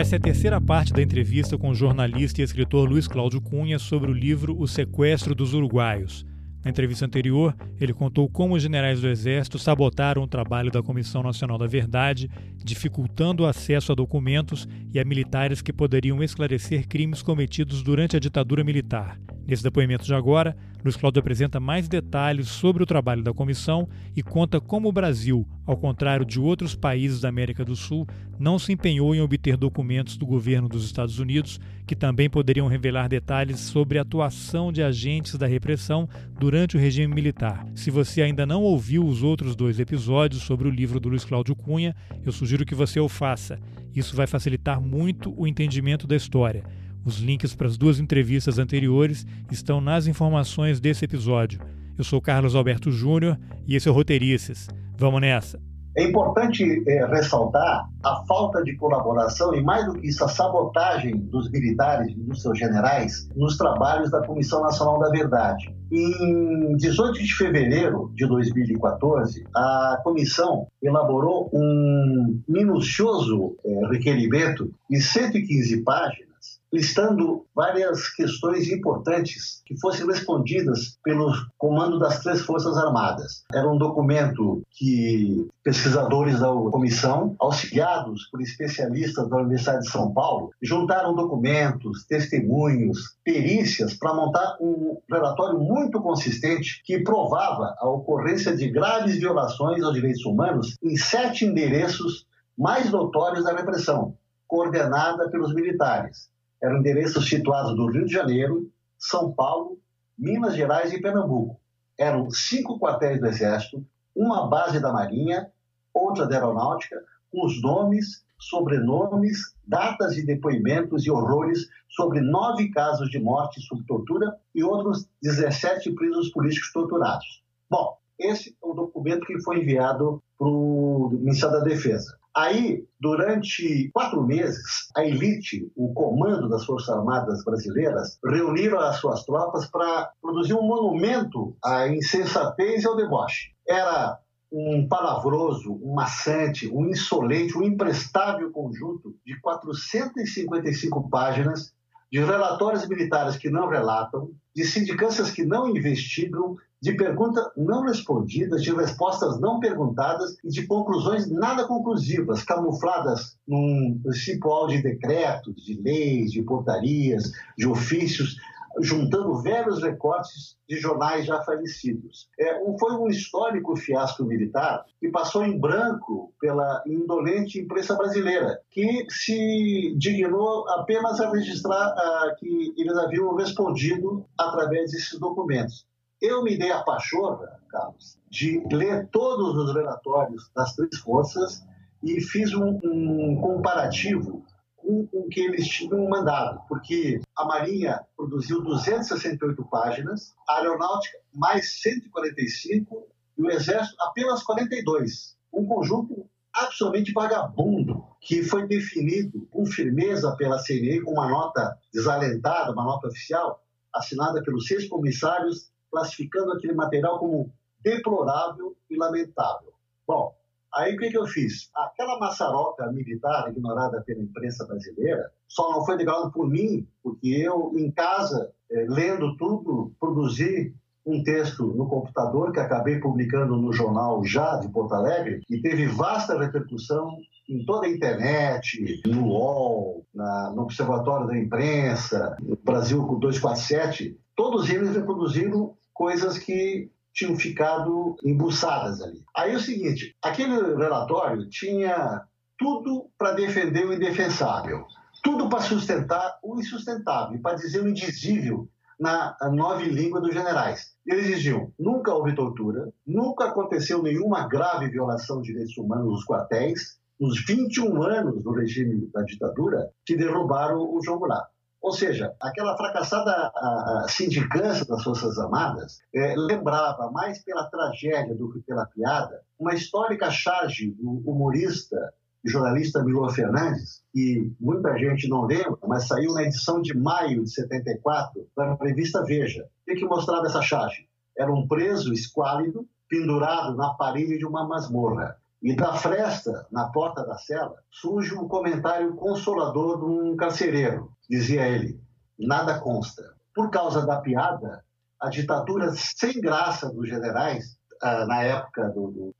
Essa é a terceira parte da entrevista com o jornalista e escritor Luiz Cláudio Cunha sobre o livro O Sequestro dos Uruguaios. Na entrevista anterior, ele contou como os generais do Exército sabotaram o trabalho da Comissão Nacional da Verdade, dificultando o acesso a documentos e a militares que poderiam esclarecer crimes cometidos durante a ditadura militar. Nesse depoimento de agora, Luiz Cláudio apresenta mais detalhes sobre o trabalho da comissão e conta como o Brasil, ao contrário de outros países da América do Sul, não se empenhou em obter documentos do governo dos Estados Unidos que também poderiam revelar detalhes sobre a atuação de agentes da repressão durante o regime militar. Se você ainda não ouviu os outros dois episódios sobre o livro do Luiz Cláudio Cunha, eu sugiro que você o faça. Isso vai facilitar muito o entendimento da história. Os links para as duas entrevistas anteriores estão nas informações desse episódio. Eu sou Carlos Alberto Júnior e esse é o Roteirices. Vamos nessa! É importante é, ressaltar a falta de colaboração e, mais do que isso, a sabotagem dos militares e dos seus generais nos trabalhos da Comissão Nacional da Verdade. Em 18 de fevereiro de 2014, a comissão elaborou um minucioso é, requerimento de 115 páginas listando várias questões importantes que fossem respondidas pelo comando das três Forças Armadas. Era um documento que pesquisadores da comissão, auxiliados por especialistas da Universidade de São Paulo, juntaram documentos, testemunhos, perícias para montar um relatório muito consistente que provava a ocorrência de graves violações aos direitos humanos em sete endereços mais notórios da repressão, coordenada pelos militares eram endereços situados no Rio de Janeiro, São Paulo, Minas Gerais e Pernambuco. Eram cinco quartéis do Exército, uma base da Marinha, outra da Aeronáutica, com os nomes, sobrenomes, datas de depoimentos e horrores sobre nove casos de morte sob tortura e outros 17 presos políticos torturados. Bom, esse é o documento que foi enviado para o Ministério da Defesa. Aí, durante quatro meses, a elite, o comando das Forças Armadas brasileiras, reuniram as suas tropas para produzir um monumento à insensatez e ao deboche. Era um palavroso, um maçante, um insolente, um imprestável conjunto de 455 páginas de relatórios militares que não relatam, de sindicâncias que não investigam, de perguntas não respondidas, de respostas não perguntadas e de conclusões nada conclusivas, camufladas num cipoal de decretos, de leis, de portarias, de ofícios, juntando velhos recortes de jornais já falecidos. É, foi um histórico fiasco militar que passou em branco pela indolente imprensa brasileira, que se dignou apenas a registrar uh, que eles haviam respondido através desses documentos. Eu me dei a pachorra, Carlos, de ler todos os relatórios das três forças e fiz um, um comparativo com o que eles tinham mandado, porque a Marinha produziu 268 páginas, a Aeronáutica mais 145 e o Exército apenas 42. Um conjunto absolutamente vagabundo que foi definido com firmeza pela CNE com uma nota desalentada, uma nota oficial, assinada pelos seis comissários, classificando aquele material como deplorável e lamentável. Bom, Aí o que, que eu fiz? Aquela maçaroca militar ignorada pela imprensa brasileira só não foi declarada por mim, porque eu, em casa, eh, lendo tudo, produzi um texto no computador que acabei publicando no jornal Já de Porto Alegre e teve vasta repercussão em toda a internet, no UOL, na, no Observatório da Imprensa, no Brasil 247. Todos eles reproduziram coisas que tinham ficado embuçadas ali. Aí é o seguinte, aquele relatório tinha tudo para defender o indefensável, tudo para sustentar o insustentável, para dizer o indizível na nova língua dos generais. Eles diziam: nunca houve tortura, nunca aconteceu nenhuma grave violação de direitos humanos nos quartéis, nos 21 anos do regime da ditadura que derrubaram o João Goulart. Ou seja, aquela fracassada a, a sindicância das Forças Armadas é, lembrava, mais pela tragédia do que pela piada, uma histórica charge do humorista e jornalista Milô Fernandes, que muita gente não lembra, mas saiu na edição de maio de 74 da revista Veja. O que mostrava essa charge? Era um preso esquálido pendurado na parede de uma masmorra. E da fresta, na porta da cela, surge um comentário consolador de um carcereiro. Dizia ele: nada consta. Por causa da piada, a ditadura sem graça dos generais, ah, na época do, do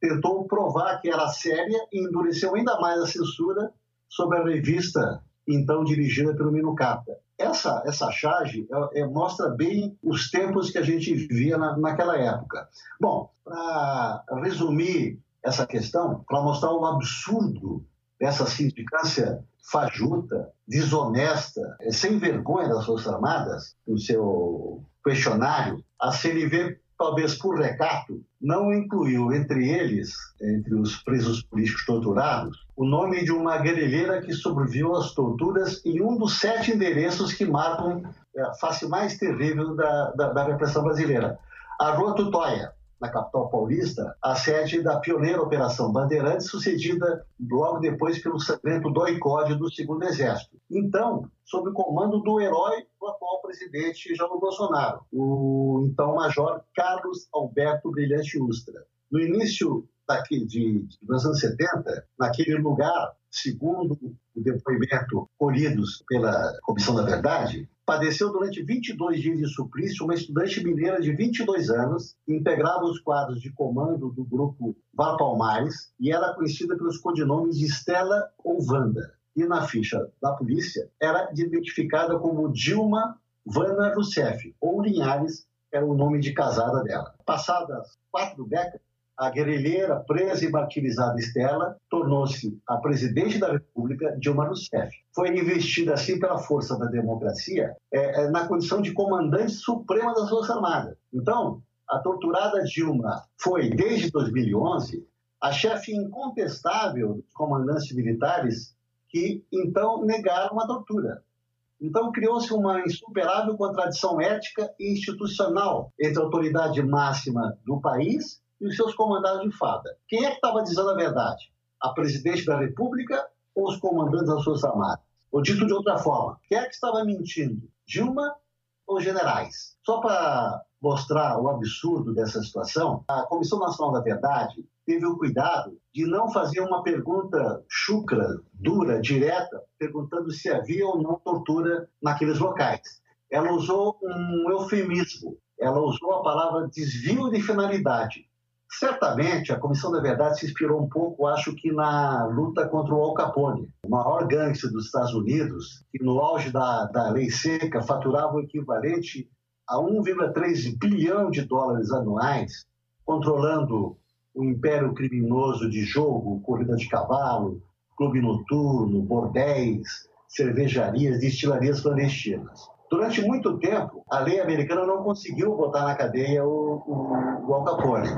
tentou provar que era séria e endureceu ainda mais a censura sobre a revista então dirigida pelo Minucata. Essa, essa charge é, é, mostra bem os tempos que a gente vivia na, naquela época. Bom, para resumir essa questão, para mostrar o absurdo dessa sindicância fajuta, desonesta, sem vergonha das Forças Armadas, no seu questionário, a CNV talvez por recato, não incluiu entre eles, entre os presos políticos torturados, o nome de uma guerrilheira que sobreviveu às torturas em um dos sete endereços que marcam a face mais terrível da, da, da repressão brasileira. A Rua Tutóia, na capital paulista, a sede da pioneira Operação Bandeirantes, sucedida logo depois pelo sangrento doicode do Segundo Exército. Então, sob o comando do herói do atual presidente Jair Bolsonaro, o então major Carlos Alberto Brilhante Ustra. No início daqui de, dos anos 70, naquele lugar, segundo o depoimento colhidos pela Comissão da Verdade, padeceu durante 22 dias de suplício uma estudante mineira de 22 anos, que integrava os quadros de comando do grupo Val Palmares e era conhecida pelos codinomes de Estela ou Wanda. E na ficha da polícia era identificada como Dilma Vana Rousseff, ou Linhares, era o nome de casada dela. Passadas quatro décadas, a guerrilheira presa e martirizada Estela tornou-se a presidente da República, Dilma Rousseff. Foi investida assim pela força da democracia é, é, na condição de comandante suprema das Forças Armadas. Então, a torturada Dilma foi, desde 2011, a chefe incontestável dos comandantes militares que então negaram a tortura. Então criou-se uma insuperável contradição ética e institucional entre a autoridade máxima do país e os seus comandados de fada. Quem é que estava dizendo a verdade? A presidente da República ou os comandantes das Forças Armadas? Ou dito de outra forma, quem é que estava mentindo? Dilma ou generais? Só para mostrar o absurdo dessa situação, a Comissão Nacional da Verdade teve o cuidado de não fazer uma pergunta chucra, dura, direta, perguntando se havia ou não tortura naqueles locais. Ela usou um eufemismo, ela usou a palavra desvio de finalidade. Certamente a Comissão da Verdade se inspirou um pouco, acho que, na luta contra o Al Capone, o maior gangster dos Estados Unidos, que no auge da, da lei seca faturava o equivalente a 1,3 bilhão de dólares anuais, controlando o império criminoso de jogo, corrida de cavalo, clube noturno, bordéis, cervejarias, destilarias clandestinas. Durante muito tempo, a lei americana não conseguiu botar na cadeia o, o, o Al Capone.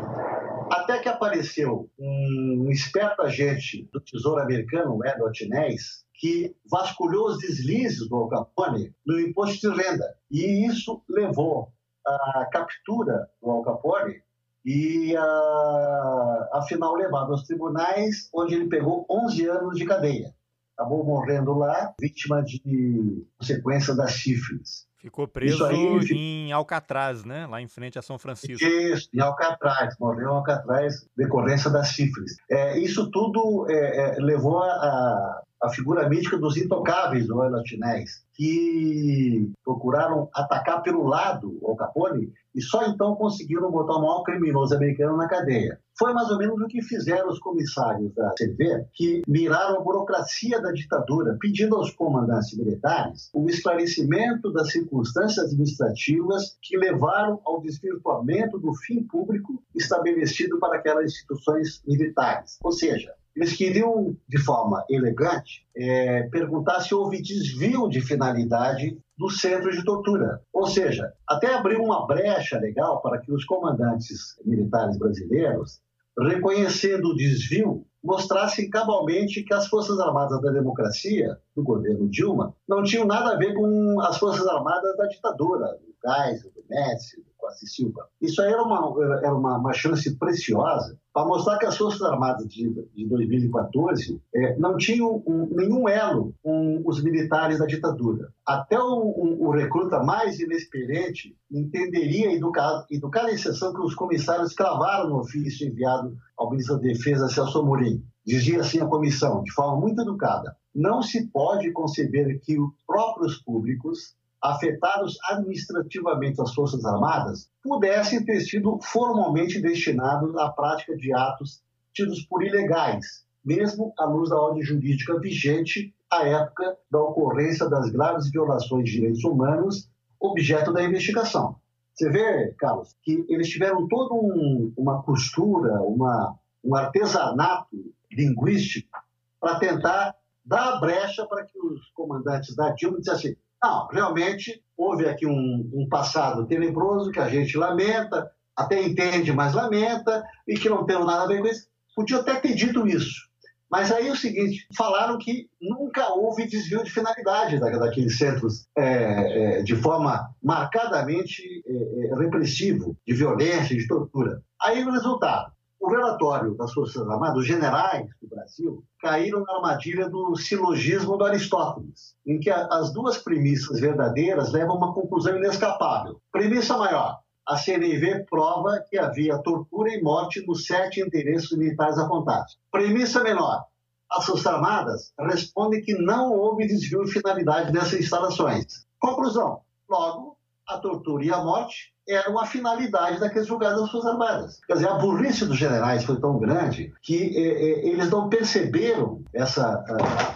Até que apareceu um esperto agente do Tesouro Americano, Edward Ness, que vasculhou os deslizes do Al Capone no imposto de renda. E isso levou à captura do Al Capone e, a, afinal, levado aos tribunais, onde ele pegou 11 anos de cadeia. Acabou morrendo lá, vítima de consequência da sífilis. Ficou preso aí, em Alcatraz, né? Lá em frente a São Francisco. Isso, em Alcatraz. Morreu em Alcatraz, decorrência da sífilis. É, isso tudo é, é, levou a, a figura mítica dos intocáveis do Latinés, que procuraram atacar pelo lado o Capone e só então conseguiram botar o maior criminoso americano na cadeia. Foi mais ou menos o que fizeram os comissários da CV, que miraram a burocracia da ditadura, pedindo aos comandantes militares o esclarecimento das circunstâncias administrativas que levaram ao desvirtuamento do fim público estabelecido para aquelas instituições militares. Ou seja, eles queriam, de forma elegante, é, perguntar se houve desvio de finalidade do centro de tortura. Ou seja, até abriu uma brecha legal para que os comandantes militares brasileiros, reconhecendo o desvio, mostrassem cabalmente que as Forças Armadas da Democracia, do governo Dilma, não tinham nada a ver com as Forças Armadas da ditadura, Geisel, do Médici, do Costa Silva. Isso aí era uma, era uma, uma chance preciosa para mostrar que as Forças Armadas de, de 2014 é, não tinham um, nenhum elo com os militares da ditadura. Até o, o, o recruta mais inexperiente entenderia, educado, educada exceção que os comissários cravaram no ofício enviado ao ministro da Defesa, Celso Amorim. Dizia assim a comissão, de forma muito educada: não se pode conceber que os próprios públicos afetados administrativamente às Forças Armadas pudessem ter sido formalmente destinados à prática de atos tidos por ilegais, mesmo à luz da ordem jurídica vigente à época da ocorrência das graves violações de direitos humanos objeto da investigação. Você vê, Carlos, que eles tiveram toda um, uma costura, uma, um artesanato linguístico para tentar dar brecha para que os comandantes da Dilma dissessem não, realmente houve aqui um, um passado tenebroso que a gente lamenta, até entende, mas lamenta, e que não tem nada a ver com isso. Podia até ter dito isso. Mas aí é o seguinte, falaram que nunca houve desvio de finalidade daqueles centros é, é, de forma marcadamente é, é, repressivo, de violência, de tortura. Aí o resultado, o relatório das Forças Armadas, os generais do Brasil, caíram na armadilha do silogismo do Aristóteles, em que as duas premissas verdadeiras levam a uma conclusão inescapável. Premissa maior: a CNV prova que havia tortura e morte nos sete endereços militares apontados. Premissa menor: as Forças Armadas respondem que não houve desvio de finalidade dessas instalações. Conclusão: logo, a tortura e a morte era uma finalidade daqueles julgados das Forças Armadas. Quer dizer, a burrice dos generais foi tão grande que eh, eh, eles não perceberam essa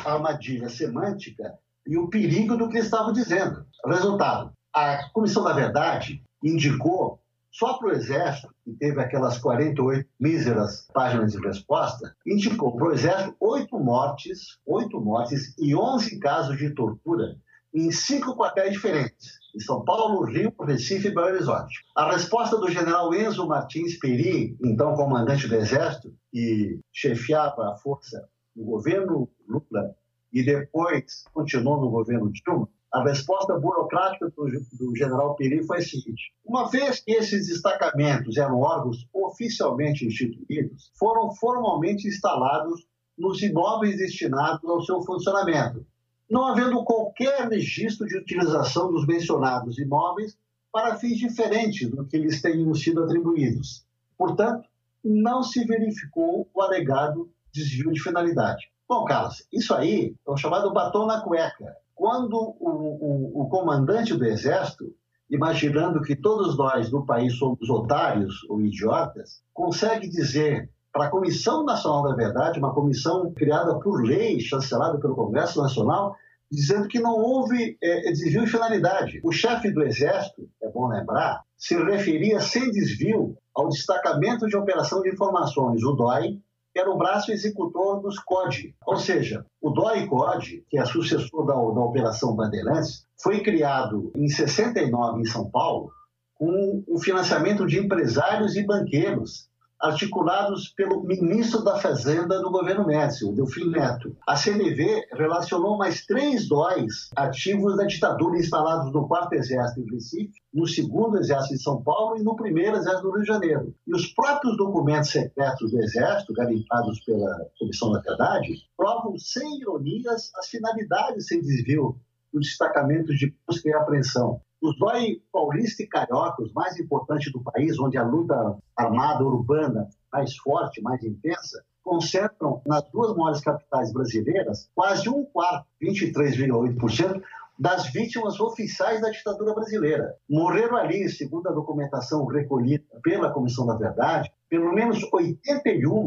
armadilha semântica e o perigo do que eles estavam dizendo. Resultado, a Comissão da Verdade indicou só para o Exército, que teve aquelas 48 míseras páginas de resposta, indicou para o Exército oito mortes, oito mortes e 11 casos de tortura em cinco quartéis diferentes em São Paulo, Rio, Recife e Belo Horizonte. A resposta do general Enzo Martins Peri, então comandante do Exército, e chefiava a força no governo Lula e depois continuou no governo Dilma, a resposta burocrática do, do, general Peri foi a seguinte: uma vez que esses destacamentos eram órgãos oficialmente instituídos, foram formalmente instalados nos imóveis destinados ao seu funcionamento, não havendo qualquer registro de utilização dos mencionados imóveis para fins diferentes do que lhes tenham sido atribuídos. Portanto, não se verificou o alegado desvio de finalidade. Bom, Carlos, isso aí é o chamado batom na cueca. Quando o, o, o comandante do Exército, imaginando que todos nós no país somos otários ou idiotas, consegue dizer para a Comissão Nacional da Verdade, uma comissão criada por lei, chancelada pelo Congresso Nacional, dizendo que não houve é, desvio de finalidade. O chefe do Exército, é bom lembrar, se referia sem desvio ao Destacamento de Operação de Informações, o DOI, que era o braço executor dos COD. Ou seja, o DOI-COD, que é sucessor da, da Operação Bandeirantes, foi criado em 69 em São Paulo com o financiamento de empresários e banqueiros articulados pelo ministro da Fazenda do governo Médici, o Delfim Neto. A CNV relacionou mais três dóis ativos da ditadura instalados no 4 Exército em Recife, no 2 Exército de São Paulo e no 1 Exército do Rio de Janeiro. E os próprios documentos secretos do Exército, garimpados pela Comissão da Verdade, provam sem ironias as finalidades sem desvio dos destacamentos de busca e apreensão. Os dói paulista e carioca, os mais importantes do país, onde a luta armada urbana mais forte, mais intensa, concentram nas duas maiores capitais brasileiras quase um quarto, 23,8%, das vítimas oficiais da ditadura brasileira. Morreram ali, segundo a documentação recolhida pela Comissão da Verdade, pelo menos 81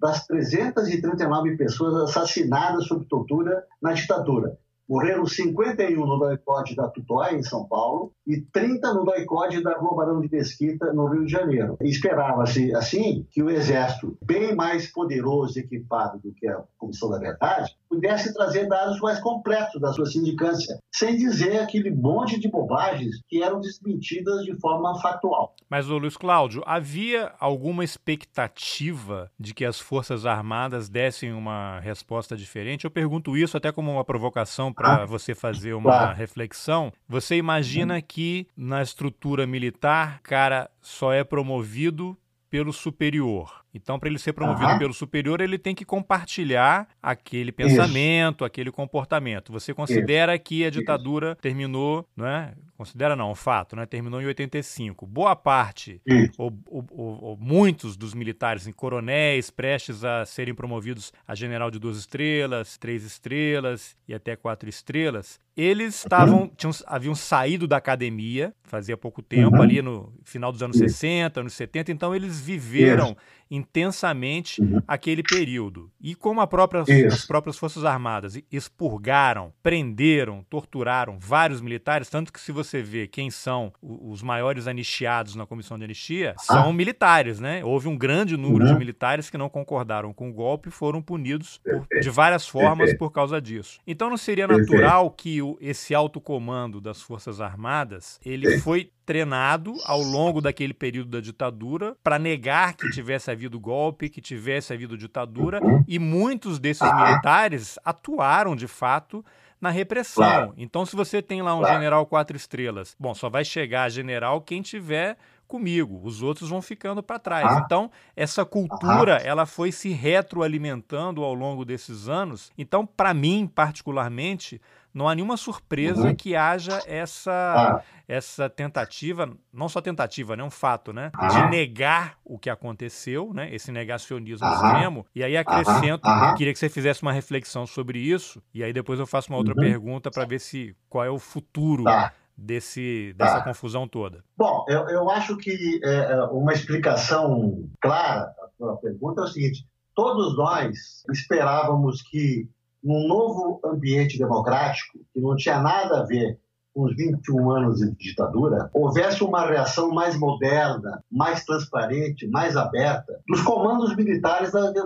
das 339 pessoas assassinadas sob tortura na ditadura. Morreram 51 no doicode da Tutóia, em São Paulo, e 30 no doicode da Rua Barão de Mesquita, no Rio de Janeiro. Esperava-se, assim, que o Exército, bem mais poderoso e equipado do que a Comissão da Verdade, pudesse trazer dados mais completos da sua sindicância, sem dizer aquele monte de bobagens que eram desmentidas de forma factual. Mas, Luiz Cláudio, havia alguma expectativa de que as Forças Armadas dessem uma resposta diferente? Eu pergunto isso até como uma provocação para ah, você fazer uma claro. reflexão. Você imagina que na estrutura militar, cara só é promovido pelo superior. Então, para ele ser promovido uhum. pelo superior, ele tem que compartilhar aquele pensamento, Isso. aquele comportamento. Você considera Isso. que a ditadura Isso. terminou, não é? Considera não, um fato, né? Terminou em 85. Boa parte, ou, ou, ou, muitos dos militares em coronéis prestes a serem promovidos a general de duas estrelas, três estrelas e até quatro estrelas, eles estavam, uhum. tinham, haviam saído da academia fazia pouco tempo, uhum. ali no final dos anos Isso. 60, anos 70, então eles viveram Isso. Intensamente uhum. aquele período. E como própria, as próprias Forças Armadas expurgaram, prenderam, torturaram vários militares, tanto que se você vê quem são os maiores anistiados na comissão de anistia, ah. são militares, né? Houve um grande número de uhum. militares que não concordaram com o golpe e foram punidos por, de várias formas por causa disso. Então não seria natural que esse alto comando das Forças Armadas, ele foi treinado ao longo daquele período da ditadura para negar que tivesse havido golpe, que tivesse havido ditadura, e muitos desses militares atuaram de fato na repressão. Claro. Então, se você tem lá um claro. general quatro estrelas, bom, só vai chegar general quem tiver comigo, os outros vão ficando para trás. Ah. Então, essa cultura, ah. ela foi se retroalimentando ao longo desses anos. Então, para mim, particularmente, não há nenhuma surpresa uhum. que haja essa, ah. essa tentativa, não só tentativa, né, um fato, né, ah. de negar o que aconteceu, né, esse negacionismo ah. extremo. E aí acrescento, queria que você fizesse uma reflexão sobre isso, e aí depois eu faço uma outra uhum. pergunta para ver se qual é o futuro tá desse, dessa tá. confusão toda? Bom, eu, eu acho que é, é uma explicação clara à sua pergunta é o seguinte: todos nós esperávamos que, num novo ambiente democrático, que não tinha nada a ver com os 21 anos de ditadura, houvesse uma reação mais moderna, mais transparente, mais aberta dos comandos militares da, da,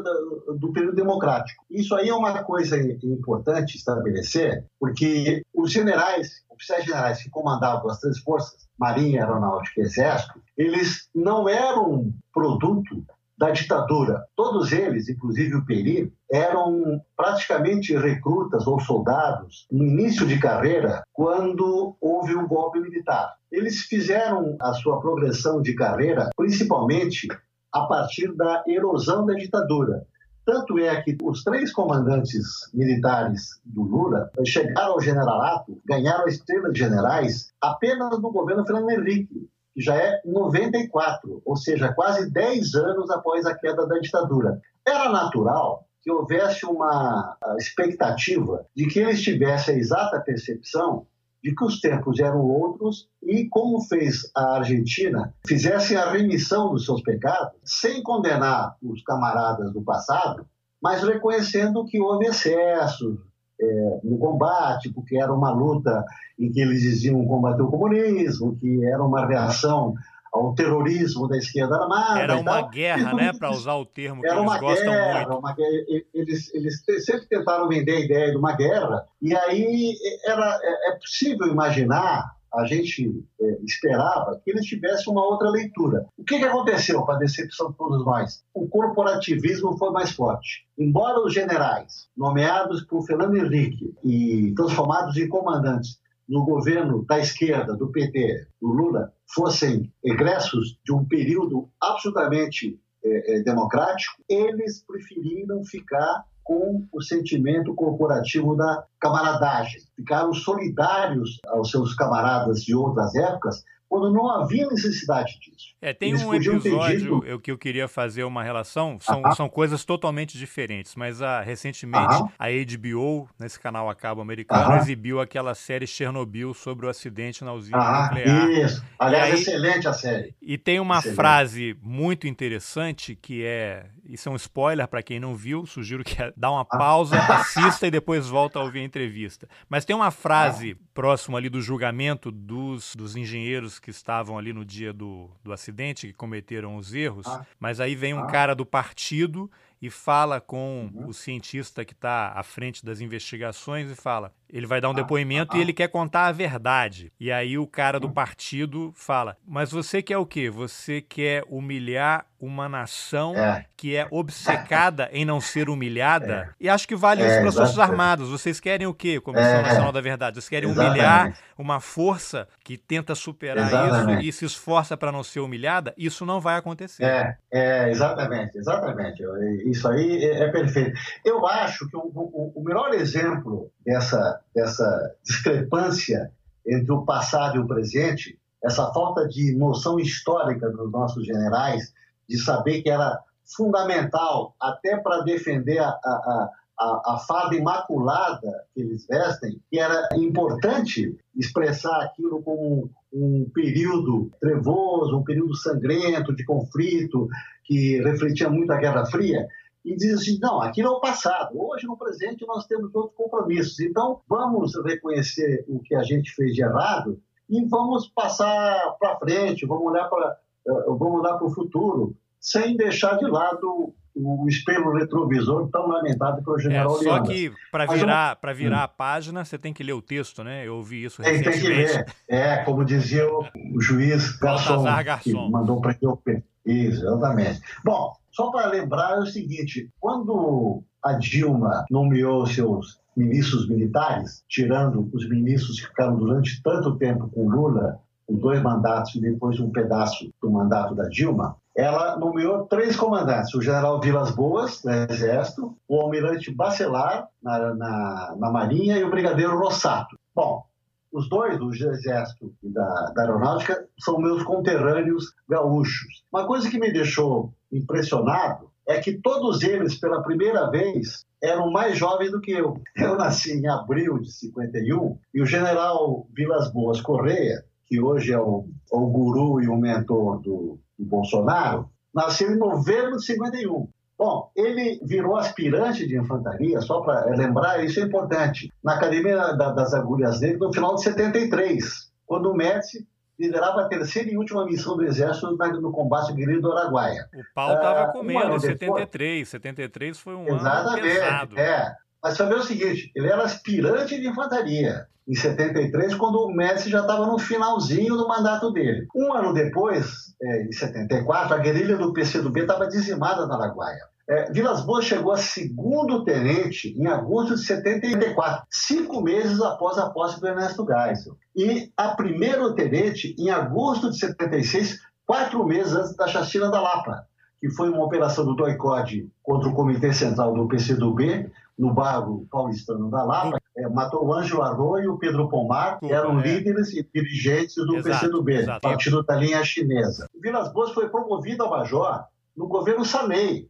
do período democrático. Isso aí é uma coisa importante estabelecer, porque os generais oficiais generais que comandavam as três forças, Marinha, Aeronáutica e Exército, eles não eram produto da ditadura. Todos eles, inclusive o Peri, eram praticamente recrutas ou soldados no início de carreira, quando houve um golpe militar. Eles fizeram a sua progressão de carreira principalmente a partir da erosão da ditadura. Tanto é que os três comandantes militares do Lula chegaram ao generalato, ganharam a estrela de generais apenas no governo Fernando Henrique, que já é 94, ou seja, quase 10 anos após a queda da ditadura. Era natural que houvesse uma expectativa de que eles tivessem a exata percepção de que os tempos eram outros e, como fez a Argentina, fizesse a remissão dos seus pecados, sem condenar os camaradas do passado, mas reconhecendo que houve excessos é, no combate, porque era uma luta em que eles diziam combater o comunismo, que era uma reação ao terrorismo da esquerda armada. Era uma guerra, né, para usar o termo que era eles uma gostam guerra, muito. Uma guerra, eles, eles sempre tentaram vender a ideia de uma guerra, e aí era, é, é possível imaginar, a gente é, esperava que eles tivessem uma outra leitura. O que, que aconteceu para a decepção de todos nós? O corporativismo foi mais forte. Embora os generais, nomeados por Fernando Henrique e transformados em comandantes, no governo da esquerda, do PT, do Lula, fossem egressos de um período absolutamente é, é, democrático, eles preferiram ficar com o sentimento corporativo da camaradagem. Ficaram solidários aos seus camaradas de outras épocas, quando não havia necessidade disso. É, tem Eles um episódio eu, que eu queria fazer uma relação, são, uh -huh. são coisas totalmente diferentes, mas ah, recentemente uh -huh. a HBO, nesse canal a cabo americano, uh -huh. exibiu aquela série Chernobyl sobre o acidente na usina nuclear. Isso, aliás, aí, excelente a série. E tem uma excelente. frase muito interessante que é, isso é um spoiler para quem não viu, sugiro que dá uma pausa, assista e depois volta a ouvir a entrevista. Mas tem uma frase próximo ali do julgamento dos, dos engenheiros que estavam ali no dia do, do acidente, que cometeram os erros, ah. mas aí vem um ah. cara do partido e fala com uhum. o cientista que está à frente das investigações e fala: Ele vai dar um ah, depoimento ah, e ele quer contar a verdade. E aí o cara do partido fala: Mas você quer o quê? Você quer humilhar uma nação é. que é obcecada em não ser humilhada? É. E acho que vale isso é, para as Forças Armadas. Vocês querem o quê, Comissão é. Nacional da Verdade? Vocês querem exatamente. humilhar uma força que tenta superar exatamente. isso e se esforça para não ser humilhada? Isso não vai acontecer. É, é exatamente, exatamente. Isso aí é, é perfeito. Eu acho que o, o, o melhor exemplo dessa, dessa discrepância entre o passado e o presente, essa falta de noção histórica dos nossos generais, de saber que era fundamental até para defender a, a, a, a fada imaculada que eles vestem, que era importante expressar aquilo como um, período trevoso, um período sangrento, de conflito, que refletia muito a Guerra Fria e diz assim: não, aquilo é o passado. Hoje, no presente, nós temos outros compromissos. Então, vamos reconhecer o que a gente fez de errado e vamos passar para frente, vamos olhar para eh, vamos olhar para o futuro, sem deixar de lado o espelho retrovisor tão lamentado pelo general é, Só que para virar, para virar a página, você tem que ler o texto, né? Eu ouvi isso tem, recentemente. Tem que ler. É, como dizia o, o juiz Garçom, Garçom, que mandou para o Exatamente. Bom, só para lembrar é o seguinte: quando a Dilma nomeou seus ministros militares, tirando os ministros que ficaram durante tanto tempo com Lula, com dois mandatos e depois um pedaço do mandato da Dilma, ela nomeou três comandantes: o general Vilas Boas, do Exército, o almirante Bacelar, na, na, na Marinha, e o brigadeiro Rossato. Bom, os dois, do Exército e da, da Aeronáutica, são meus conterrâneos gaúchos. Uma coisa que me deixou impressionado é que todos eles, pela primeira vez, eram mais jovens do que eu. Eu nasci em abril de 51 e o general Vilas Boas Correia, que hoje é o, o guru e o mentor do, do Bolsonaro, nasceu em novembro de 51. Bom, ele virou aspirante de infantaria, só para lembrar, isso é importante, na Academia das Agulhas Negras no final de 73, quando o Médici liderava a terceira e última missão do Exército no combate guerreiro do Araguaia. O pau estava uh, comendo em 73. 73 foi um Exatamente, ano pesado. É. Mas vê o seguinte, ele era aspirante de infantaria em 73, quando o Messi já estava no finalzinho do mandato dele. Um ano depois, é, em 74, a guerrilha do PCdoB estava dizimada na Araguaia. É, Vilas Boas chegou a segundo tenente em agosto de 74, cinco meses após a posse do Ernesto Geisel. E a primeiro tenente em agosto de 76, quatro meses antes da chacina da Lapa, que foi uma operação do DOICOD contra o Comitê Central do PCdoB, no bairro paulistano da Lapa, é, matou o Ângelo Arroio e o Pedro Pomar, que eram é. líderes e dirigentes do exato, PCdoB, exato. partido da linha chinesa. Vilas Boas foi promovido a major no governo Sanei,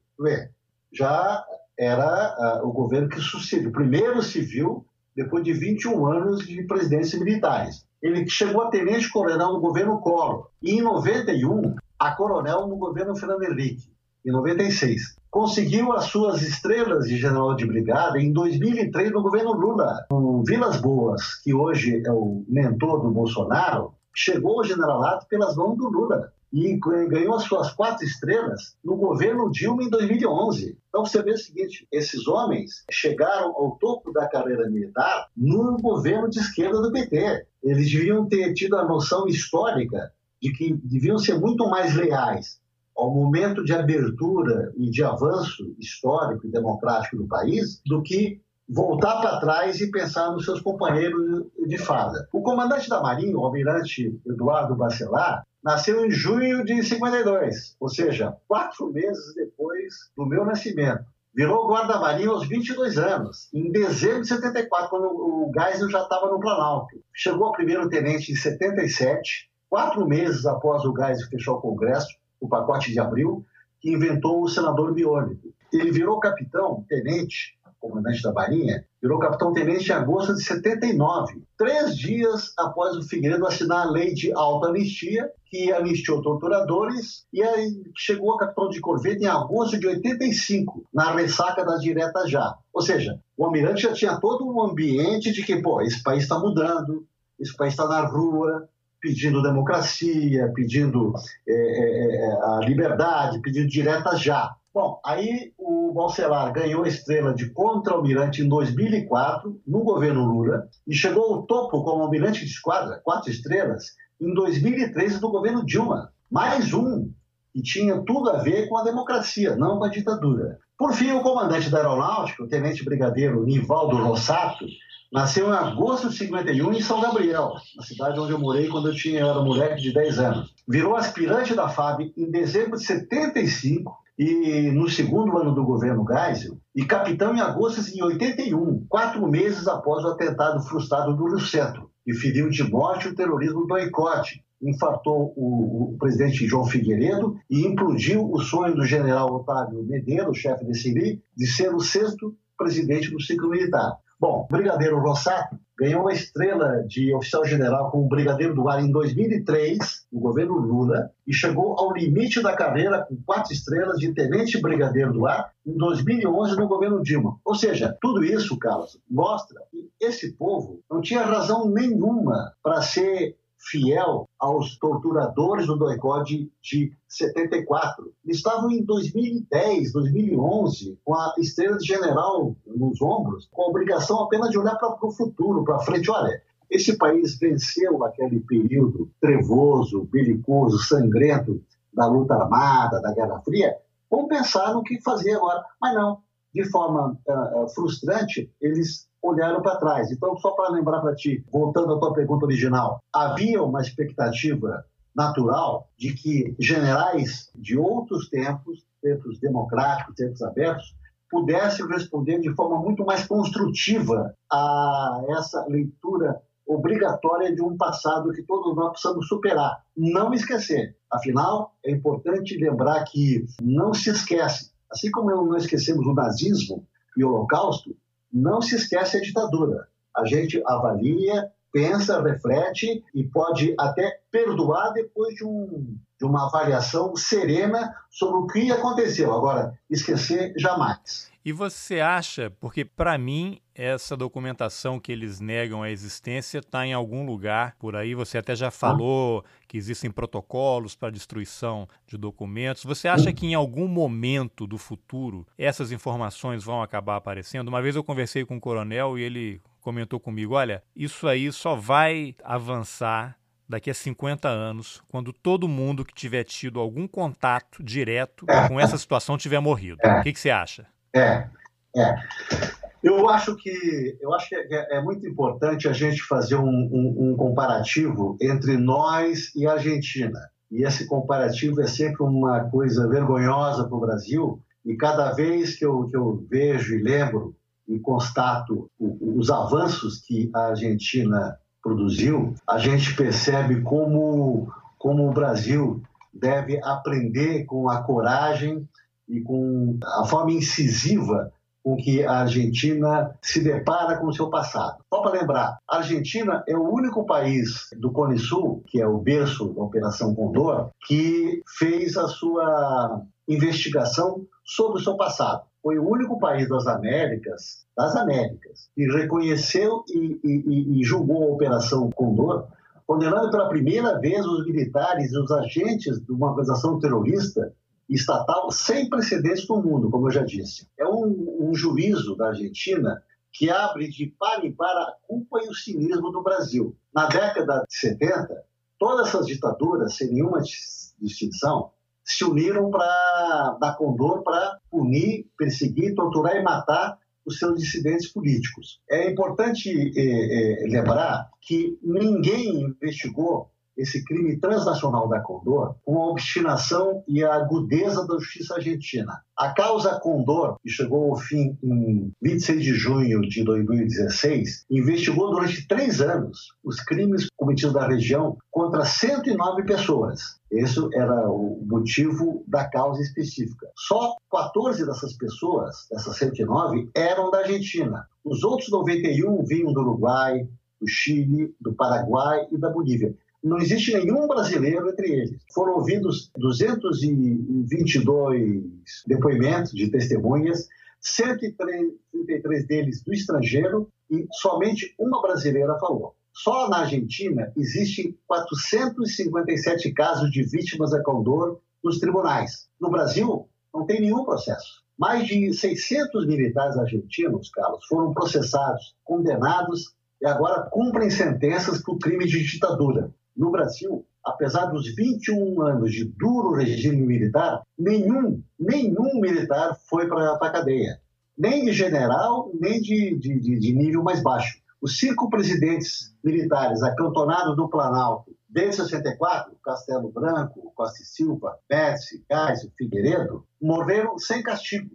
já era uh, o governo que sucedeu, o primeiro civil depois de 21 anos de presidências militares. Ele chegou a tenente-coronel no governo Collor e em 91 a coronel no governo Fernando Henrique, em 96. Conseguiu as suas estrelas de general de brigada em 2003 no governo Lula. O Vilas Boas, que hoje é o mentor do Bolsonaro, chegou ao generalato pelas mãos do Lula e ganhou as suas quatro estrelas no governo Dilma em 2011. Então você vê o seguinte: esses homens chegaram ao topo da carreira militar no governo de esquerda do PT. Eles deviam ter tido a noção histórica de que deviam ser muito mais leais ao momento de abertura e de avanço histórico e democrático do país do que voltar para trás e pensar nos seus companheiros de fada. O comandante da Marinha, o almirante Eduardo Bacelar, nasceu em junho de 52, ou seja, quatro meses depois do meu nascimento. Virou guarda-marinha aos 22 anos, em dezembro de 74, quando o Geisel já estava no Planalto. Chegou a primeiro tenente em 77, quatro meses após o Geisel fechar o Congresso, o pacote de abril, que inventou o senador biônico. Ele virou capitão, tenente, comandante da Marinha, virou capitão-tenente em agosto de 79, três dias após o Figueiredo assinar a lei de alta anistia, que anistiou torturadores, e aí chegou a capitão de corvette em agosto de 85, na ressaca das diretas já. Ou seja, o almirante já tinha todo um ambiente de que, pô, esse país está mudando, esse país está na rua, pedindo democracia, pedindo é, é, é, a liberdade, pedindo diretas já. Bom, aí o Balcelar ganhou a estrela de contra-almirante em 2004, no governo Lula, e chegou ao topo como almirante de esquadra, quatro estrelas, em 2013 no governo Dilma. Mais um que tinha tudo a ver com a democracia, não com a ditadura. Por fim, o comandante da aeronáutica, o tenente brigadeiro Nivaldo Rossato, nasceu em agosto de 51 em São Gabriel, na cidade onde eu morei quando eu, tinha, eu era moleque de 10 anos. Virou aspirante da FAB em dezembro de 75 e no segundo ano do governo Geisel, e capitão em agosto de 81, quatro meses após o atentado frustrado do Rio Centro, feriu de morte o terrorismo do Oicote, infartou o, o, presidente João Figueiredo e implodiu o sonho do general Otávio Medeiros, chefe desse CIRI, de ser o sexto presidente do ciclo militar. Bom, Brigadeiro Rossato ganhou a estrela de oficial general como Brigadeiro do Ar em 2003, no governo Lula, e chegou ao limite da carreira com quatro estrelas de Tenente Brigadeiro do Ar em 2011 no governo Dilma. Ou seja, tudo isso, Carlos, mostra que esse povo não tinha razão nenhuma para ser fiel aos torturadores do doicode de 74. Eles estavam em 2010, 2011, com a estrela de general nos ombros, com a obrigação apenas de olhar para o futuro, para frente. Olha, esse país venceu aquele período trevoso, belicoso, sangrento da luta armada, da Guerra Fria. Vamos pensar no que fazer agora. Mas não, de forma uh, frustrante, eles olharam para trás. Então, só para lembrar para ti, voltando à tua pergunta original, havia uma expectativa natural de que generais de outros tempos, tempos democráticos, tempos abertos, pudessem responder de forma muito mais construtiva a essa leitura obrigatória de um passado que todos nós precisamos superar. Não esquecer. Afinal, é importante lembrar que não se esquece, assim como não esquecemos o nazismo e o holocausto, não se esquece a ditadura. A gente avalia, pensa, reflete e pode até perdoar depois de, um, de uma avaliação serena sobre o que aconteceu. Agora, esquecer jamais. E você acha, porque para mim essa documentação que eles negam a existência está em algum lugar por aí, você até já falou que existem protocolos para destruição de documentos. Você acha que em algum momento do futuro essas informações vão acabar aparecendo? Uma vez eu conversei com um coronel e ele comentou comigo: olha, isso aí só vai avançar daqui a 50 anos, quando todo mundo que tiver tido algum contato direto com essa situação tiver morrido. O que, que você acha? É, é. Eu acho que eu acho que é, é muito importante a gente fazer um, um, um, comparativo entre nós e a Argentina. E esse comparativo é sempre uma coisa vergonhosa para o Brasil. E cada vez que eu, que eu vejo e lembro e constato os avanços que a Argentina produziu, a gente percebe como, como o Brasil deve aprender com a coragem e com a forma incisiva com que a Argentina se depara com o seu passado. Só para lembrar, a Argentina é o único país do Cone Sul, que é o berço da Operação Condor, que fez a sua investigação sobre o seu passado. Foi o único país das Américas, das Américas, que reconheceu e, e, e julgou a Operação Condor, condenando pela primeira vez os militares e os agentes de uma organização terrorista estatal sem precedentes no mundo, como eu já disse. É um, um juízo da Argentina que abre de par em par a culpa e o cinismo do Brasil. Na década de 70, todas essas ditaduras, sem nenhuma distinção, se uniram para dar condor para punir, perseguir, torturar e matar os seus dissidentes políticos. É importante é, é, lembrar que ninguém investigou esse crime transnacional da Condor com a obstinação e a agudeza da justiça argentina. A causa Condor, que chegou ao fim em 26 de junho de 2016, investigou durante três anos os crimes cometidos na região contra 109 pessoas. Esse era o motivo da causa específica. Só 14 dessas pessoas, dessas 109, eram da Argentina. Os outros 91 vinham do Uruguai, do Chile, do Paraguai e da Bolívia. Não existe nenhum brasileiro entre eles. Foram ouvidos 222 depoimentos de testemunhas, 133 deles do estrangeiro e somente uma brasileira falou. Só na Argentina existem 457 casos de vítimas da Condor nos tribunais. No Brasil, Não tem nenhum processo. Mais de 600 militares argentinos, Carlos, foram processados, condenados e agora cumprem sentenças por crime de ditadura. No Brasil, apesar dos 21 anos de duro regime militar, nenhum, nenhum militar foi para a cadeia. Nem de general, nem de, de, de nível mais baixo. Os cinco presidentes militares acantonados no Planalto desde 64, Castelo Branco, Costa e Silva, Médici, Gás e Figueiredo, morreram sem castigo,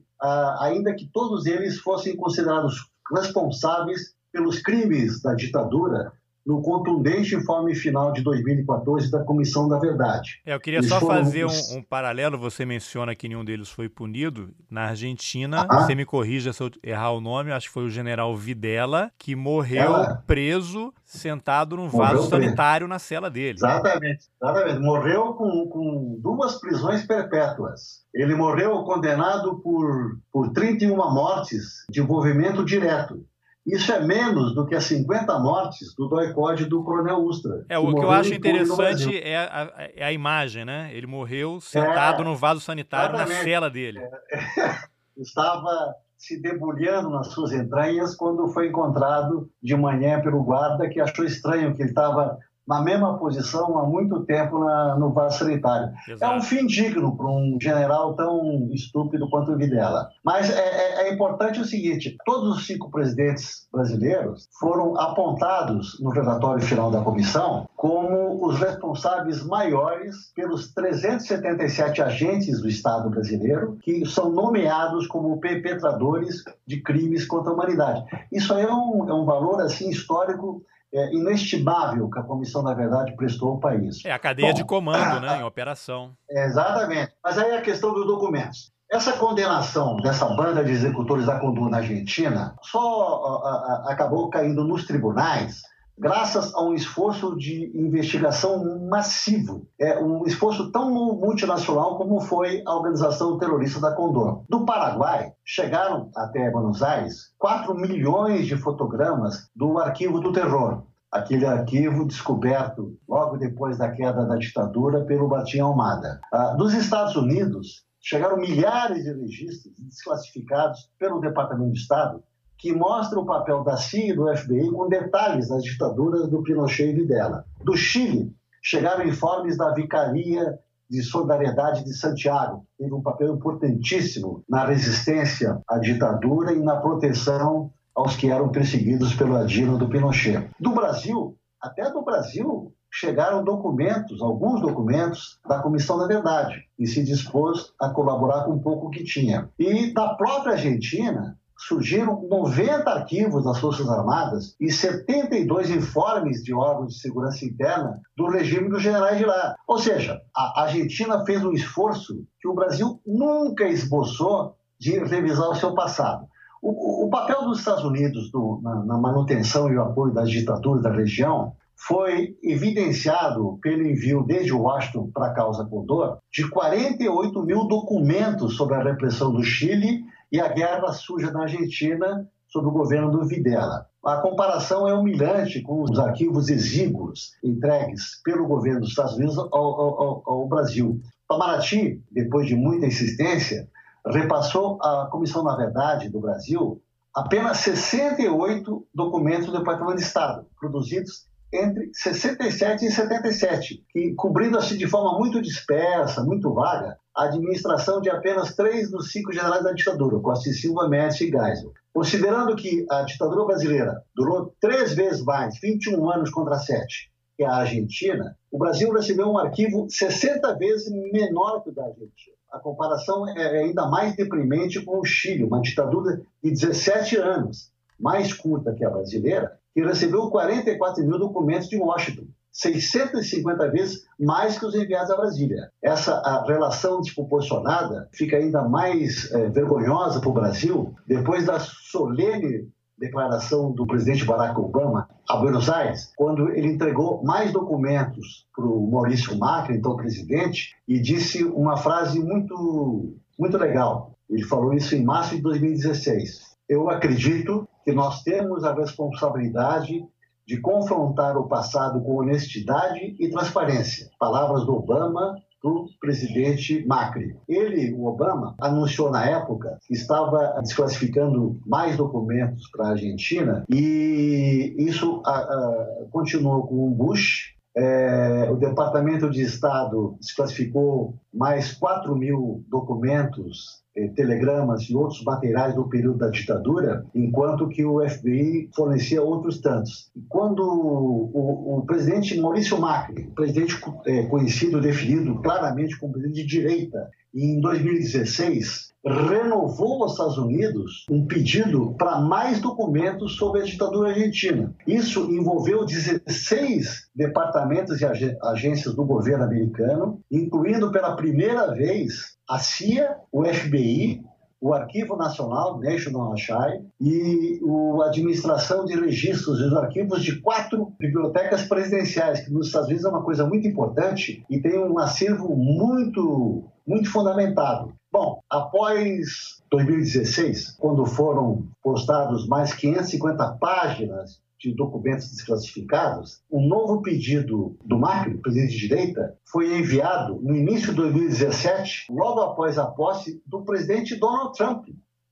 ainda que todos eles fossem considerados responsáveis pelos crimes da ditadura no contundente informe final de 2014 da Comissão da Verdade. É, eu queria Eles só fazer um, um, paralelo. Você menciona que nenhum deles foi punido. Na Argentina, você me corrija se eu errar o nome, acho que foi o general Videla, que morreu preso, sentado num morreu vaso sanitário na cela dele. Exatamente, exatamente. Morreu com, com duas prisões perpétuas. Ele morreu condenado por, por 31 mortes de envolvimento direto. Isso é menos do que as 50 mortes do doicode do Coronel Ustra. É, o que eu acho interessante é a, é a, imagem, né? Ele morreu sentado é, no vaso sanitário exatamente. na cela dele. É, estava se debulhando nas suas entranhas quando foi encontrado de manhã pelo guarda que achou estranho que ele estava na mesma posição há muito tempo na, no vaso sanitário. Exato. É um fim digno para um general tão estúpido quanto o Videla. Mas é, é, é, importante o seguinte: todos os cinco presidentes brasileiros foram apontados no relatório final da comissão como os responsáveis maiores pelos 377 agentes do Estado brasileiro que são nomeados como perpetradores de crimes contra a humanidade. Isso aí é um, é um valor assim histórico é, inestimável que a comissão, na verdade, prestou ao país. É a cadeia Bom, de comando, né, em operação. exatamente. Mas aí a questão dos documentos. Essa condenação dessa banda de executores da Condor na Argentina só a, a, acabou caindo nos tribunais graças a um esforço de investigação massivo, é um esforço tão multinacional como foi a organização terrorista da Condor. Do Paraguai, chegaram até Buenos Aires 4 milhões de fotogramas do arquivo do terror, aquele arquivo descoberto logo depois da queda da ditadura pelo Batim Almada. Ah, dos Estados Unidos, chegaram milhares de registros desclassificados pelo Departamento de Estado que mostra o papel da CIA e do FBI com detalhes das ditaduras do Pinochet e Videla. Do Chile, chegaram informes da Vicaria de Solidariedade de Santiago, que teve um papel importantíssimo na resistência à ditadura e na proteção aos que eram perseguidos pelo Adino do Pinochet. Do Brasil, até do Brasil, chegaram documentos, alguns documentos da Comissão da Verdade, e se dispôs a colaborar com um pouco que tinha. E da própria Argentina, surgiram 90 arquivos das Forças Armadas e 72 informes de órgãos de segurança interna do regime dos generais de lá. Ou seja, a Argentina fez um esforço que o Brasil nunca esboçou de revisar o seu passado. O, o papel dos Estados Unidos do, na, na manutenção e o apoio das ditaduras da região foi evidenciado pelo envio desde Washington para a causa Condor de 48 mil documentos sobre a repressão do Chile e a guerra suja na Argentina sob o governo do Videla. A comparação é humilhante com os arquivos exíguos entregues pelo governo dos Estados Unidos ao, ao, ao Brasil. Itamaraty, depois de muita insistência, repassou à Comissão da Verdade do Brasil apenas 68 documentos do Departamento de Estado, produzidos entre 67 e 77, que cobrindo-se de forma muito dispersa, muito vaga, a administração de apenas três dos cinco generais da ditadura, Costa e Silva, Médici e Geisel. Considerando que a ditadura brasileira durou três vezes mais, 21 anos contra sete, que a Argentina, o Brasil recebeu um arquivo 60 vezes menor que o da Argentina. A comparação é ainda mais deprimente com o Chile, uma ditadura de 17 anos, mais curta que a brasileira, que recebeu 44 mil documentos de Washington. 650 vezes mais que os enviados a Brasília. Essa relação desproporcionada fica ainda mais é, vergonhosa para o Brasil depois da solene declaração do presidente Barack Obama a Buenos Aires, quando ele entregou mais documentos para o Maurício Macri, então presidente, e disse uma frase muito, muito legal. Ele falou isso em março de 2016. Eu acredito que nós temos a responsabilidade de confrontar o passado com honestidade e transparência. Palavras do Obama do presidente Macri. Ele, o Obama, anunciou na época que estava desclassificando mais documentos para a Argentina e isso a, a, continuou com o Bush. É, o Departamento de Estado desclassificou mais 4 mil documentos eh, telegramas e outros materiais do período da ditadura, enquanto que o FBI fornecia outros tantos. Quando o, o, presidente Maurício Macri, presidente é, conhecido, definido claramente como presidente de direita, em 2016, renovou aos Estados Unidos um pedido para mais documentos sobre a ditadura argentina. Isso envolveu 16 departamentos e agências do governo americano, incluindo pela primeira vez a CIA, o FBI, o Arquivo Nacional, National Archive, e a Administração de Registros e os arquivos de quatro bibliotecas presidenciais, que nos Estados Unidos é uma coisa muito importante e tem um acervo muito, muito fundamentado. Bom, após 2016, quando foram postados mais 550 páginas de documentos desclassificados, um novo pedido do Macri, presidente de direita, foi enviado no início de 2017, logo após a posse do presidente Donald Trump,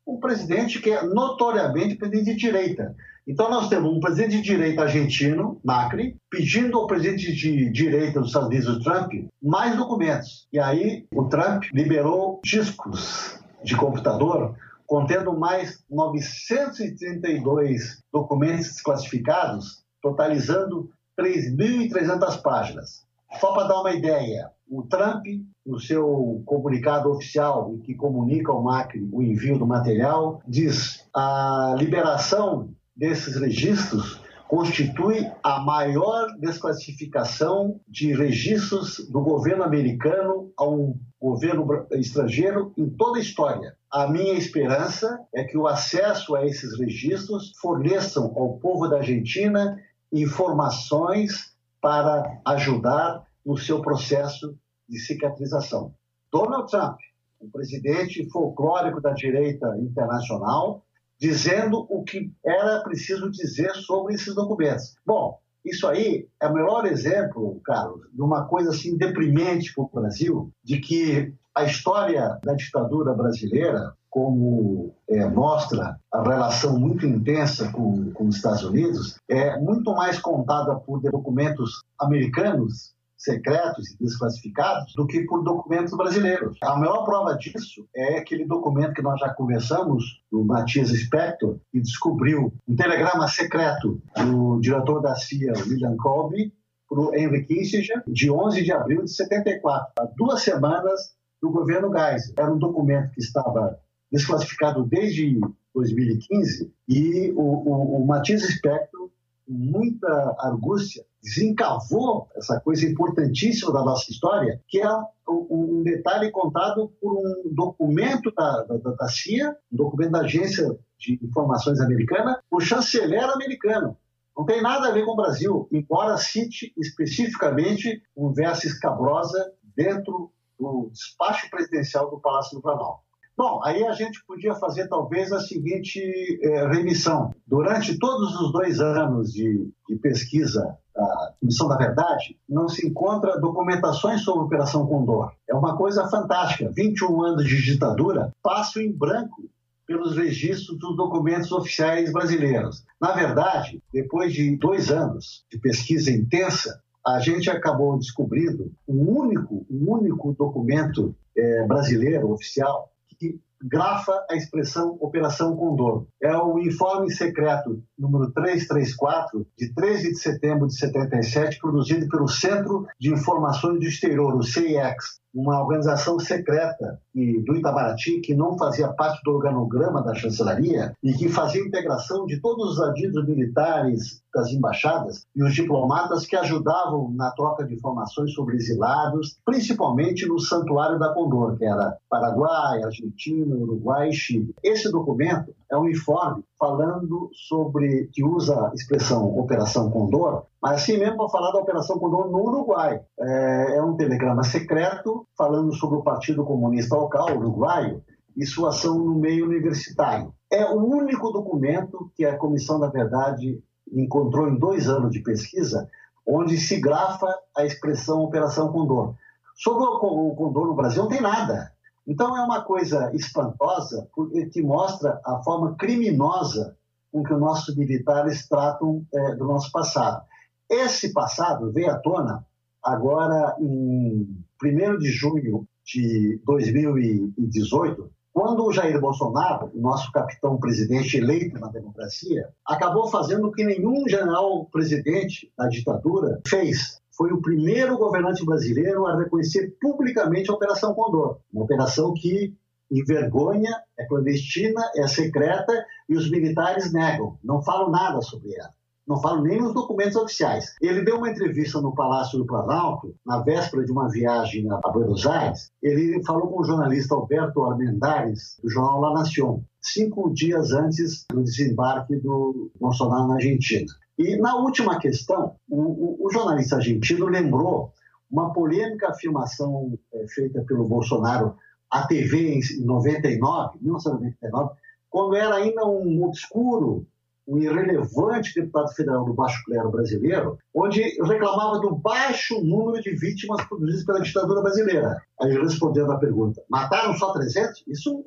um presidente que é notoriamente presidente de direita. Então nós temos um presidente de direita argentino, Macri, pedindo ao presidente de direita dos Estados Unidos, Trump, mais documentos. E aí o Trump liberou discos de computador contendo mais 932 documentos desclassificados, totalizando 3.300 páginas. Só para dar uma ideia, o Trump, no seu comunicado oficial, que comunica ao Macri o envio do material, diz a liberação desses registros constitui a maior desclassificação de registros do governo americano a um governo estrangeiro em toda a história. A minha esperança é que o acesso a esses registros forneçam ao povo da Argentina informações para ajudar no seu processo de cicatrização. Donald Trump, um presidente folclórico da direita internacional, dizendo o que era preciso dizer sobre esses documentos. Bom, isso aí é o melhor exemplo, Carlos, de uma coisa assim deprimente para o Brasil, de que a história da ditadura brasileira, como é, mostra a relação muito intensa com, com os Estados Unidos, é muito mais contada por documentos americanos secretos e desclassificados do que por documentos brasileiros. A maior prova disso é aquele documento que nós já conversamos, do Matias Spector, que descobriu um telegrama secreto do diretor da CIA, William Colby, para o Henry Kissinger, de 11 de abril de 74, há duas semanas do governo Geisel. Era um documento que estava desclassificado desde 2015 e o, o, o Matias Spector, muita argúcia, desencavou essa coisa importantíssima da nossa história, que é um detalhe contado por um documento da, da, da CIA, um documento da Agência de Informações Americana, o chanceler americano. Não tem nada a ver com o Brasil, embora cite especificamente verso escabrosa dentro do despacho presidencial do Palácio do Planalto. Bom, aí a gente podia fazer talvez a seguinte é, remissão. Durante todos os dois anos de, de pesquisa da Comissão da Verdade, não se encontra documentações sobre a Operação Condor. É uma coisa fantástica. 21 anos de ditadura passam em branco pelos registros dos documentos oficiais brasileiros. Na verdade, depois de dois anos de pesquisa intensa, a gente acabou descobrindo um único, um único documento é, brasileiro oficial que grafa a expressão Operação Condor. É o informe secreto número 334, de 13 de setembro de 77, produzido pelo Centro de Informações do Exterior, o CIEX, uma organização secreta do Itamaraty que não fazia parte do organograma da chancelaria e que fazia integração de todos os adidos militares das embaixadas e os diplomatas que ajudavam na troca de informações sobre exilados, principalmente no Santuário da Condor, que era Paraguai, Argentina, Uruguai e Chile. Esse documento é um informe falando sobre, que usa a expressão Operação Condor, mas assim mesmo para falar da Operação Condor no Uruguai. É, é um telegrama secreto falando sobre o Partido Comunista Local uruguaio e sua ação no meio universitário. É o único documento que a Comissão da Verdade encontrou em dois anos de pesquisa onde se grafa a expressão Operação Condor. Sobre o condor no Brasil, não tem nada. Então, é uma coisa espantosa, que mostra a forma criminosa com que os nossos militares tratam é, do nosso passado. Esse passado veio à tona agora em 1 de junho de 2018, quando o Jair Bolsonaro, o nosso capitão presidente eleito na democracia, acabou fazendo o que nenhum general presidente da ditadura fez. Foi o primeiro governante brasileiro a reconhecer publicamente a Operação Condor, uma operação que envergonha, é clandestina, é secreta e os militares negam, não falam nada sobre ela não falo nem nos documentos oficiais. Ele deu uma entrevista no Palácio do Planalto, na véspera de uma viagem a Buenos Aires. Ele falou com o jornalista Alberto Armendares, do jornal La Nación, cinco dias antes do desembarque do Bolsonaro na Argentina. E na última questão, o, o, o jornalista argentino lembrou uma polêmica afirmação é, feita pelo Bolsonaro à TV em 99, 1999, quando era ainda um obscuro um irrelevante deputado federal do Baixo Clero brasileiro, onde reclamava do baixo número de vítimas produzidas pela ditadura brasileira. Aí respondendo à pergunta, mataram só 300? Isso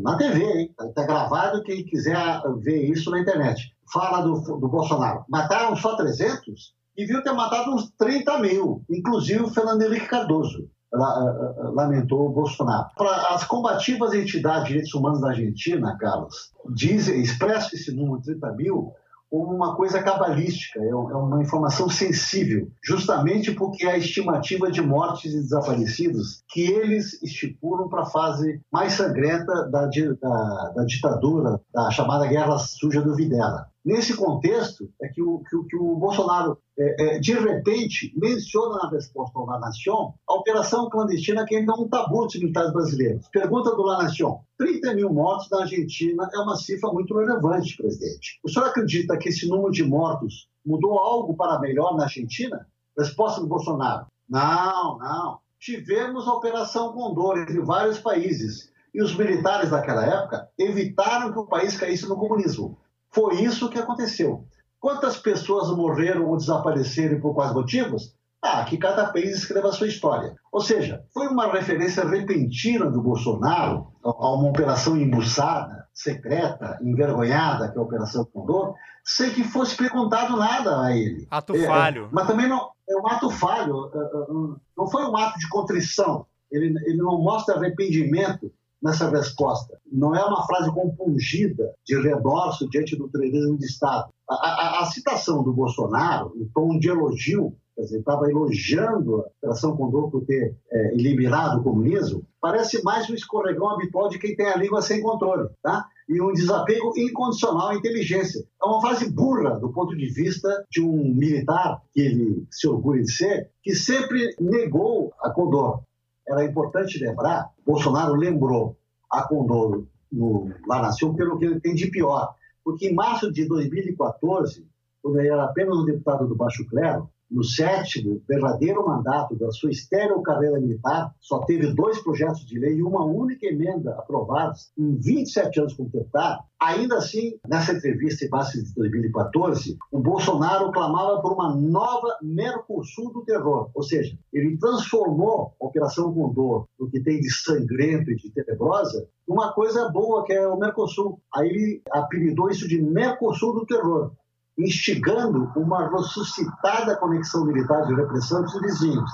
na, TV, hein? Está gravado, quem quiser ver isso na internet. Fala do, do Bolsonaro, mataram só 300? Deviam ter matado uns 30 mil, inclusive o Fernando Henrique Cardoso lamentou o Bolsonaro. Para as combativas entidades de direitos humanos da Argentina, Carlos, dizem, expressam esse número de 30 mil como uma coisa cabalística, é, é uma informação sensível, justamente porque é a estimativa de mortes e desaparecidos que eles estipulam para a fase mais sangrenta da, da, da ditadura, da chamada Guerra Suja do Videla. Nesse contexto, é que o, que, que o Bolsonaro, é, é, de repente, menciona na resposta ao La Nation a operação clandestina que ainda é um tabu dos militares brasileiros. Pergunta do La Nation: 30 mil mortos na Argentina é uma cifra muito relevante, presidente. O senhor acredita que esse número de mortos mudou algo para melhor na Argentina? Resposta do Bolsonaro: não, não. Tivemos a Operação Condor entre vários países e os militares daquela época evitaram que o país caísse no comunismo. Foi isso que aconteceu. Quantas pessoas morreram ou desapareceram por quais motivos? Ah, que cada país escreva a sua história. Ou seja, foi uma referência repentina do Bolsonaro a uma operação embuçada, secreta, envergonhada, que é a Operação Condor, sem que fosse perguntado nada a ele. Ato é, falho. mas também não é um ato falho. É, é, não foi um ato de contrição. Ele, ele não mostra arrependimento nessa resposta. Não é uma frase compungida de remorso diante do terrorismo de Estado. A, a, a, citação do Bolsonaro, em tom de elogio, quer dizer, estava elogiando a Operação Condor por ter é, eliminado o comunismo, parece mais um escorregão habitual de quem tem a língua sem controle, tá? E um desapego incondicional à inteligência. É uma frase burra do ponto de vista de um militar, que ele se orgulha de ser, que sempre negou a Condor. Era importante lembrar, Bolsonaro lembrou a Condor no La Nación pelo que ele tem de pior. Porque em março de 2014, quando ele era apenas um deputado do Baixo Clero, no sétimo verdadeiro mandato da sua estéril carreira militar, só teve dois projetos de lei e uma única emenda aprovados em 27 anos como deputado. Ainda assim, nessa entrevista em março de 2014, o Bolsonaro clamava por uma nova Mercosul do terror, ou seja, ele transformou a Operação Condor, o que tem de sangrento e de tenebrosa, numa coisa boa que é o Mercosul. Aí ele apelidou isso de Mercosul do terror instigando uma ressuscitada conexão militar de repressão dos vizinhos.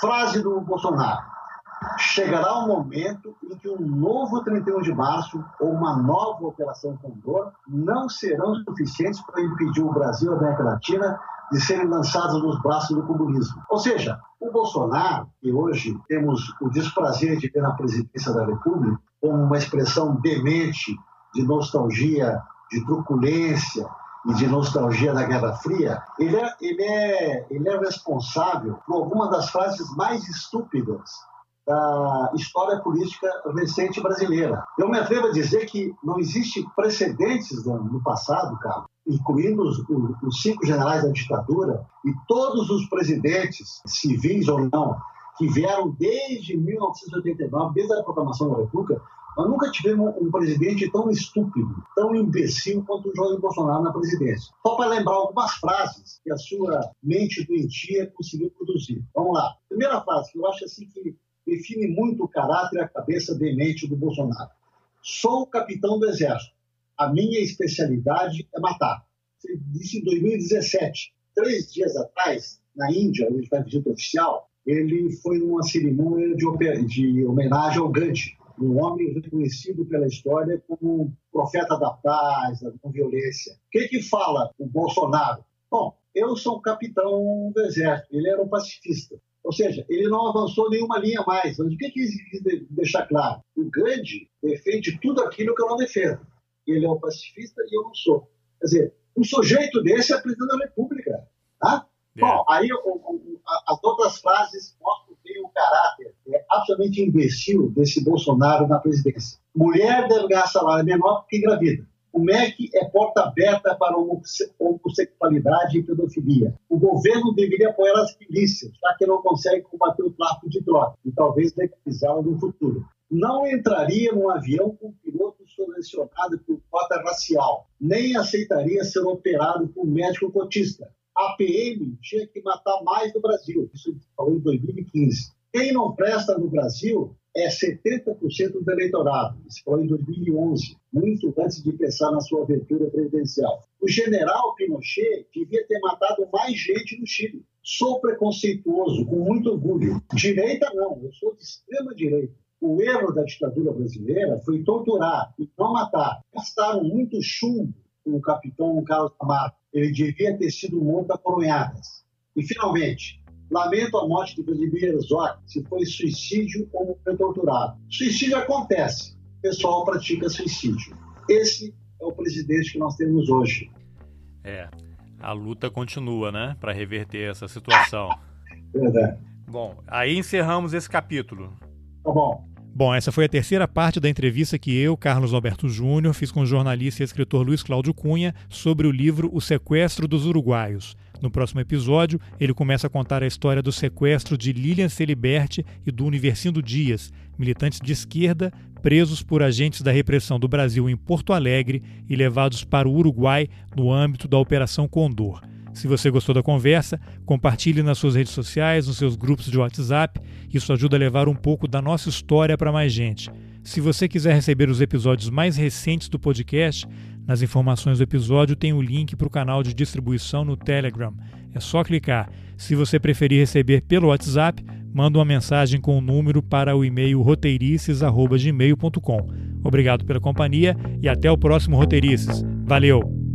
Frase do Bolsonaro: chegará um momento em que um novo 31 de março ou uma nova Operação Condor não serão suficientes para impedir o Brasil e a América Latina de serem lançados nos braços do comunismo. Ou seja, o Bolsonaro, que hoje temos o desprazer de ver na presidência da República como uma expressão demente de nostalgia, de truculência, e de nostalgia da Guerra Fria, ele é, ele é, ele é responsável por alguma das frases mais estúpidas da história política recente brasileira. Eu me atrevo a dizer que não existe precedentes no passado, cara, incluindo os, os cinco generais da ditadura e todos os presidentes, civis ou não, que vieram desde 1989, desde a proclamação da República, Nós nunca tivemos um presidente tão estúpido, tão imbecil quanto o Jair Bolsonaro na presidência. Só para lembrar algumas frases que a sua mente doentia conseguiu produzir. Vamos lá. Primeira frase, que eu acho assim que define muito o caráter e a cabeça demente do Bolsonaro. Sou capitão do Exército. A minha especialidade é matar. Você disse em 2017. Três dias atrás, na Índia, onde está visita oficial, ele foi numa cerimônia de, de homenagem ao Gandhi, um homem reconhecido pela história como um profeta da paz, da não violência. O que, que fala o Bolsonaro? Bom, eu sou capitão do exército, ele era um pacifista. Ou seja, ele não avançou nenhuma linha mais. Mas o que, que quis deixar claro? O Gandhi defende tudo aquilo que eu não defendo. Ele é um pacifista e eu não sou. Quer dizer, um sujeito desse é presidente da República. Tá? É. Bom, aí as outras frases mostram bem o caráter é, absolutamente imbecil desse Bolsonaro na presidência. Mulher deve ganhar salário menor porque engravida. O MEC é porta aberta para homossexualidade e pedofilia. O governo deveria apoiar as milícias, já que não consegue combater o tráfico de drogas e talvez legalizá-lo no futuro. Não entraria num avião com piloto selecionado por cota racial, nem aceitaria ser operado por médico cotista a PM tinha que matar mais no Brasil. Isso falou em 2015. Quem não presta no Brasil é 70% do eleitorado. Isso falou em 2011, muito antes de pensar na sua aventura presidencial. O general Pinochet devia ter matado mais gente no Chile. Sou preconceituoso, com muito orgulho. Direita não, eu sou de extrema direita. O erro da ditadura brasileira foi torturar e não matar. Gastaram muito chumbo com o capitão Carlos Amaro ele devia ter sido morto a coronhadas. E, finalmente, lamento a morte de Vladimir Herzog, se foi suicídio ou foi torturado. Suicídio acontece, o pessoal pratica suicídio. Esse é o presidente que nós temos hoje. É, a luta continua, né, para reverter essa situação. Verdade. Bom, aí encerramos esse capítulo. Tá bom. Bom, essa foi a terceira parte da entrevista que eu, Carlos Alberto Júnior, fiz com o jornalista e escritor Luiz Cláudio Cunha sobre o livro O Sequestro dos Uruguaios. No próximo episódio, ele começa a contar a história do sequestro de Lilian Celiberti e do Universindo Dias, militantes de esquerda presos por agentes da repressão do Brasil em Porto Alegre e levados para o Uruguai no âmbito da Operação Condor. Se você gostou da conversa, compartilhe nas suas redes sociais, nos seus grupos de WhatsApp. Isso ajuda a levar um pouco da nossa história para mais gente. Se você quiser receber os episódios mais recentes do podcast, nas informações do episódio tem o link para o canal de distribuição no Telegram. É só clicar. Se você preferir receber pelo WhatsApp, manda uma mensagem com o número para o e-mail roteirices.gmail.com. Obrigado pela companhia e até o próximo Roteirices. Valeu!